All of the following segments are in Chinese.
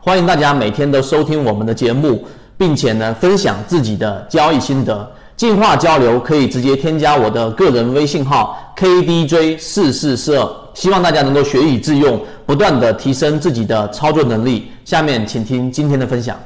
欢迎大家每天都收听我们的节目，并且呢分享自己的交易心得。进化交流可以直接添加我的个人微信号 KDJ 四四四二，希望大家能够学以致用，不断的提升自己的操作能力。下面请听今天的分享。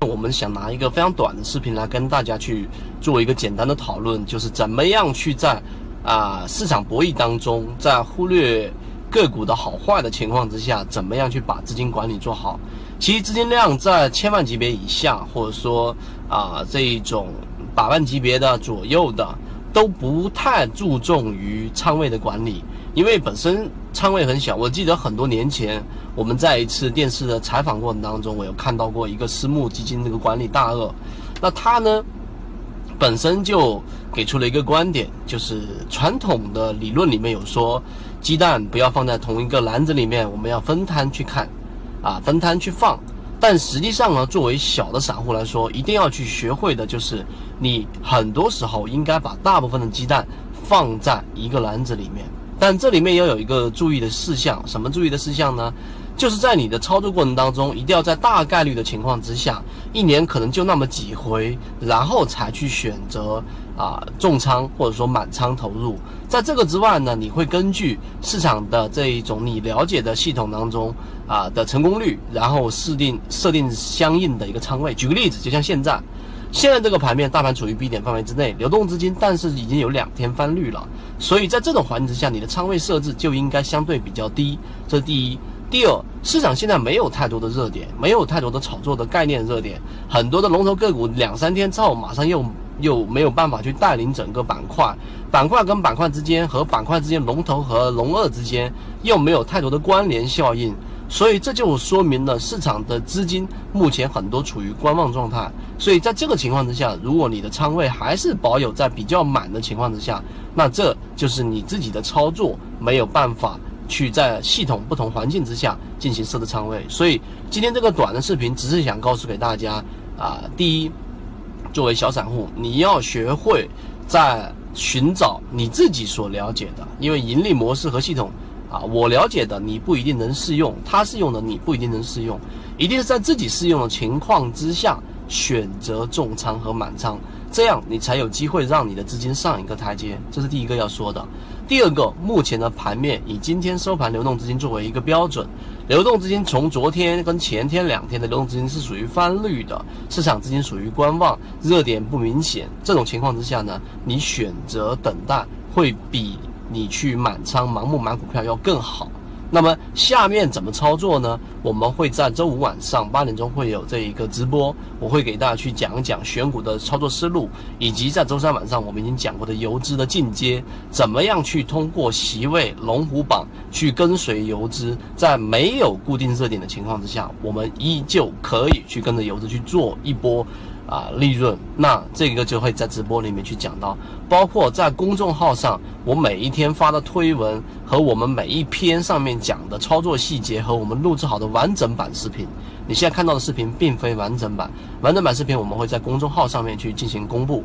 我们想拿一个非常短的视频来跟大家去做一个简单的讨论，就是怎么样去在啊市场博弈当中，在忽略。个股的好坏的情况之下，怎么样去把资金管理做好？其实资金量在千万级别以下，或者说啊这一种百万级别的左右的，都不太注重于仓位的管理，因为本身仓位很小。我记得很多年前我们在一次电视的采访过程当中，我有看到过一个私募基金这个管理大鳄，那他呢本身就给出了一个观点，就是传统的理论里面有说。鸡蛋不要放在同一个篮子里面，我们要分摊去看，啊，分摊去放。但实际上呢，作为小的散户来说，一定要去学会的就是，你很多时候应该把大部分的鸡蛋放在一个篮子里面。但这里面要有一个注意的事项，什么注意的事项呢？就是在你的操作过程当中，一定要在大概率的情况之下，一年可能就那么几回，然后才去选择啊重仓或者说满仓投入。在这个之外呢，你会根据市场的这一种你了解的系统当中啊的成功率，然后设定设定相应的一个仓位。举个例子，就像现在，现在这个盘面大盘处于 B 点范围之内，流动资金但是已经有两天翻绿了，所以在这种环境之下，你的仓位设置就应该相对比较低。这是第一。第二，市场现在没有太多的热点，没有太多的炒作的概念热点，很多的龙头个股两三天之后马上又又没有办法去带领整个板块，板块跟板块之间和板块之间龙头和龙二之间又没有太多的关联效应，所以这就说明了市场的资金目前很多处于观望状态。所以在这个情况之下，如果你的仓位还是保有在比较满的情况之下，那这就是你自己的操作没有办法。去在系统不同环境之下进行设置仓位，所以今天这个短的视频只是想告诉给大家啊，第一，作为小散户，你要学会在寻找你自己所了解的，因为盈利模式和系统啊，我了解的你不一定能适用，他适用的你不一定能适用，一定是在自己适用的情况之下选择重仓和满仓。这样你才有机会让你的资金上一个台阶，这是第一个要说的。第二个，目前的盘面以今天收盘流动资金作为一个标准，流动资金从昨天跟前天两天的流动资金是属于翻绿的，市场资金属于观望，热点不明显。这种情况之下呢，你选择等待会比你去满仓盲目买股票要更好。那么下面怎么操作呢？我们会在周五晚上八点钟会有这一个直播，我会给大家去讲一讲选股的操作思路，以及在周三晚上我们已经讲过的游资的进阶，怎么样去通过席位龙虎榜去跟随游资，在没有固定热点的情况之下，我们依旧可以去跟着游资去做一波。啊，利润，那这个就会在直播里面去讲到，包括在公众号上，我每一天发的推文和我们每一篇上面讲的操作细节和我们录制好的完整版视频，你现在看到的视频并非完整版，完整版视频我们会在公众号上面去进行公布。